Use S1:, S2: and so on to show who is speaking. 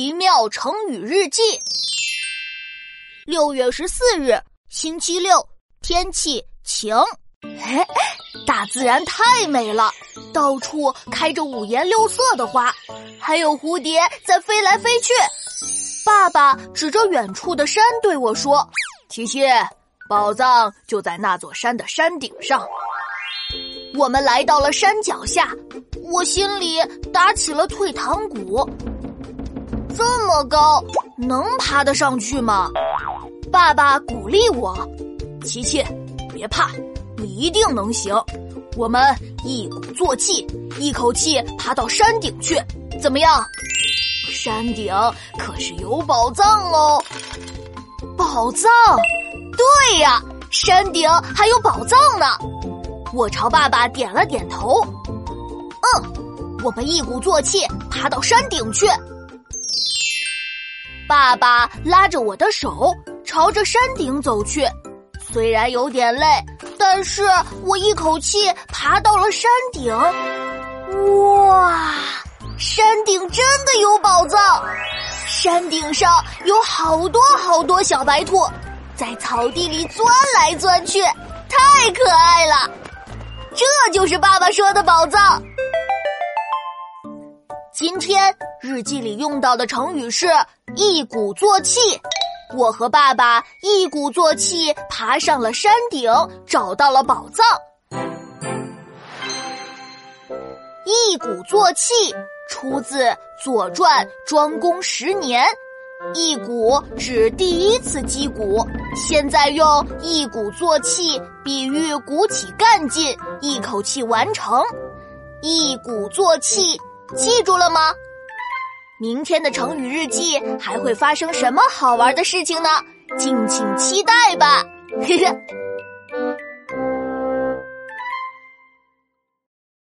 S1: 奇妙成语日记。六月十四日，星期六，天气晴。哎，大自然太美了，到处开着五颜六色的花，还有蝴蝶在飞来飞去。爸爸指着远处的山对我说：“
S2: 琪琪，宝藏就在那座山的山顶上。”
S1: 我们来到了山脚下，我心里打起了退堂鼓。这么高，能爬得上去吗？爸爸鼓励我：“
S2: 琪琪，别怕，你一定能行。我们一鼓作气，一口气爬到山顶去，怎么样？山顶可是有宝藏哦！
S1: 宝藏？对呀，山顶还有宝藏呢。”我朝爸爸点了点头。嗯，我们一鼓作气爬到山顶去。爸爸拉着我的手，朝着山顶走去。虽然有点累，但是我一口气爬到了山顶。哇，山顶真的有宝藏！山顶上有好多好多小白兔，在草地里钻来钻去，太可爱了。这就是爸爸说的宝藏。今天日记里用到的成语是“一鼓作气”。我和爸爸一鼓作气爬上了山顶，找到了宝藏。一鼓作气出自《左传》庄公十年，一鼓指第一次击鼓，现在用一鼓作气比喻鼓起干劲，一口气完成。一鼓作气。记住了吗？明天的成语日记还会发生什么好玩的事情呢？敬请期待吧！嘿嘿。